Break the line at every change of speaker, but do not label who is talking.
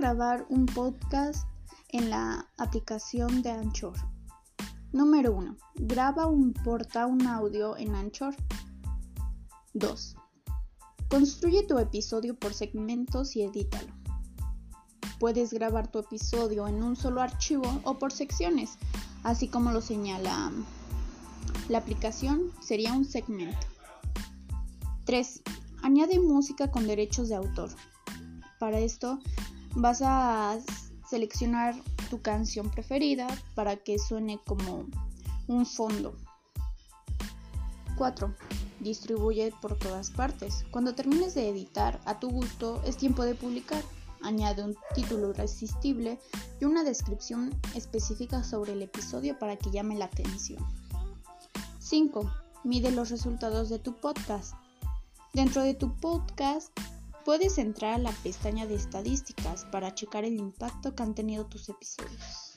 grabar un podcast en la aplicación de Anchor? Número 1. Graba o importa un audio en Anchor. 2. Construye tu episodio por segmentos y edítalo. Puedes grabar tu episodio en un solo archivo o por secciones, así como lo señala la aplicación, sería un segmento. 3. Añade música con derechos de autor. Para esto vas a seleccionar tu canción preferida para que suene como un fondo. 4. Distribuye por todas partes. Cuando termines de editar a tu gusto, es tiempo de publicar. Añade un título irresistible y una descripción específica sobre el episodio para que llame la atención. 5. Mide los resultados de tu podcast. Dentro de tu podcast puedes entrar a la pestaña de estadísticas para checar el impacto que han tenido tus episodios.